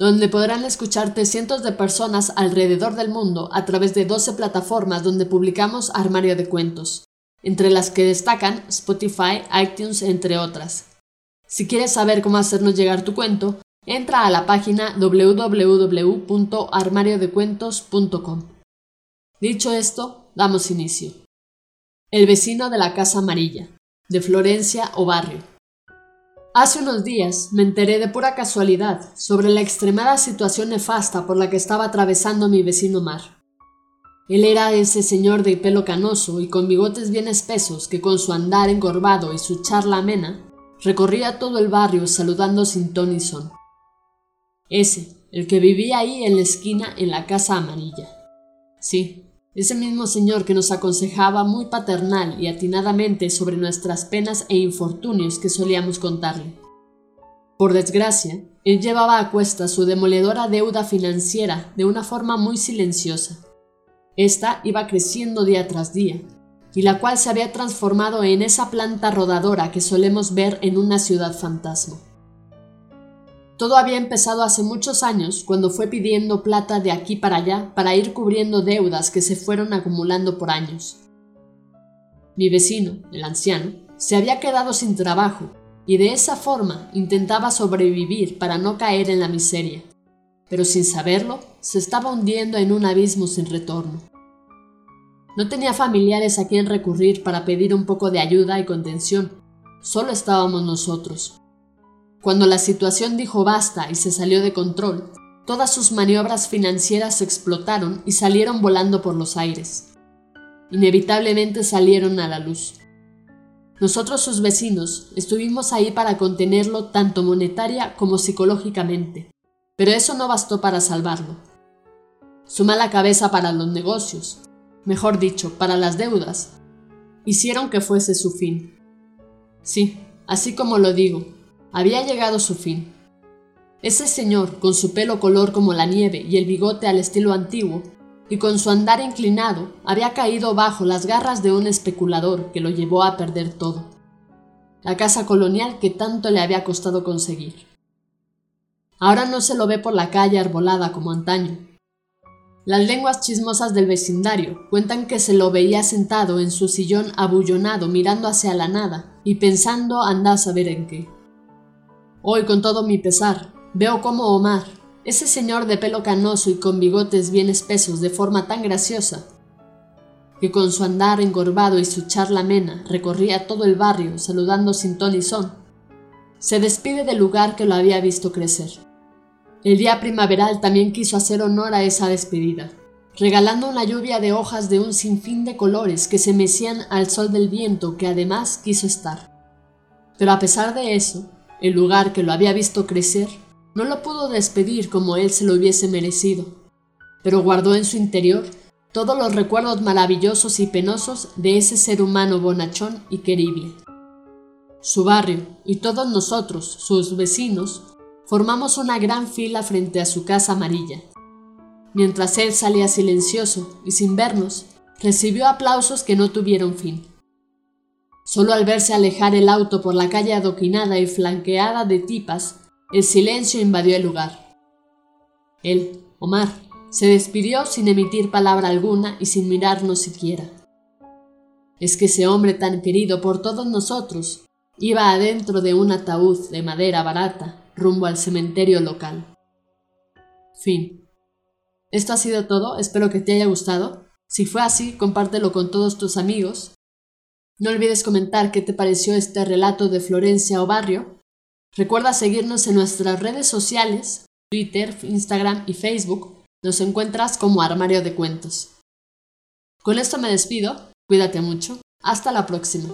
donde podrán escucharte cientos de personas alrededor del mundo a través de 12 plataformas donde publicamos Armario de Cuentos, entre las que destacan Spotify, iTunes, entre otras. Si quieres saber cómo hacernos llegar tu cuento, entra a la página www.armariodecuentos.com. Dicho esto, damos inicio. El vecino de la Casa Amarilla, de Florencia o Barrio. Hace unos días me enteré de pura casualidad sobre la extremada situación nefasta por la que estaba atravesando mi vecino Mar. Él era ese señor de pelo canoso y con bigotes bien espesos que con su andar encorvado y su charla amena recorría todo el barrio saludando sin ton ni son. Ese, el que vivía ahí en la esquina en la casa amarilla. Sí, ese mismo señor que nos aconsejaba muy paternal y atinadamente sobre nuestras penas e infortunios que solíamos contarle. Por desgracia, él llevaba a cuesta su demoledora deuda financiera de una forma muy silenciosa. Esta iba creciendo día tras día, y la cual se había transformado en esa planta rodadora que solemos ver en una ciudad fantasma. Todo había empezado hace muchos años cuando fue pidiendo plata de aquí para allá para ir cubriendo deudas que se fueron acumulando por años. Mi vecino, el anciano, se había quedado sin trabajo y de esa forma intentaba sobrevivir para no caer en la miseria, pero sin saberlo se estaba hundiendo en un abismo sin retorno. No tenía familiares a quien recurrir para pedir un poco de ayuda y contención, solo estábamos nosotros, cuando la situación dijo basta y se salió de control, todas sus maniobras financieras explotaron y salieron volando por los aires. Inevitablemente salieron a la luz. Nosotros sus vecinos estuvimos ahí para contenerlo tanto monetaria como psicológicamente, pero eso no bastó para salvarlo. Su mala cabeza para los negocios, mejor dicho, para las deudas, hicieron que fuese su fin. Sí, así como lo digo, había llegado su fin. Ese señor, con su pelo color como la nieve y el bigote al estilo antiguo, y con su andar inclinado, había caído bajo las garras de un especulador que lo llevó a perder todo. La casa colonial que tanto le había costado conseguir. Ahora no se lo ve por la calle arbolada como antaño. Las lenguas chismosas del vecindario cuentan que se lo veía sentado en su sillón abullonado mirando hacia la nada y pensando anda a saber en qué. Hoy, con todo mi pesar, veo cómo Omar, ese señor de pelo canoso y con bigotes bien espesos de forma tan graciosa, que con su andar encorvado y su charla amena recorría todo el barrio saludando sin ton y son, se despide del lugar que lo había visto crecer. El día primaveral también quiso hacer honor a esa despedida, regalando una lluvia de hojas de un sinfín de colores que se mecían al sol del viento que además quiso estar. Pero a pesar de eso, el lugar que lo había visto crecer no lo pudo despedir como él se lo hubiese merecido, pero guardó en su interior todos los recuerdos maravillosos y penosos de ese ser humano bonachón y querible. Su barrio y todos nosotros, sus vecinos, formamos una gran fila frente a su casa amarilla. Mientras él salía silencioso y sin vernos, recibió aplausos que no tuvieron fin. Solo al verse alejar el auto por la calle adoquinada y flanqueada de tipas, el silencio invadió el lugar. Él, Omar, se despidió sin emitir palabra alguna y sin mirarnos siquiera. Es que ese hombre tan querido por todos nosotros iba adentro de un ataúd de madera barata rumbo al cementerio local. Fin. Esto ha sido todo, espero que te haya gustado. Si fue así, compártelo con todos tus amigos no olvides comentar qué te pareció este relato de Florencia o Barrio. Recuerda seguirnos en nuestras redes sociales, Twitter, Instagram y Facebook. Nos encuentras como Armario de Cuentos. Con esto me despido, cuídate mucho, hasta la próxima.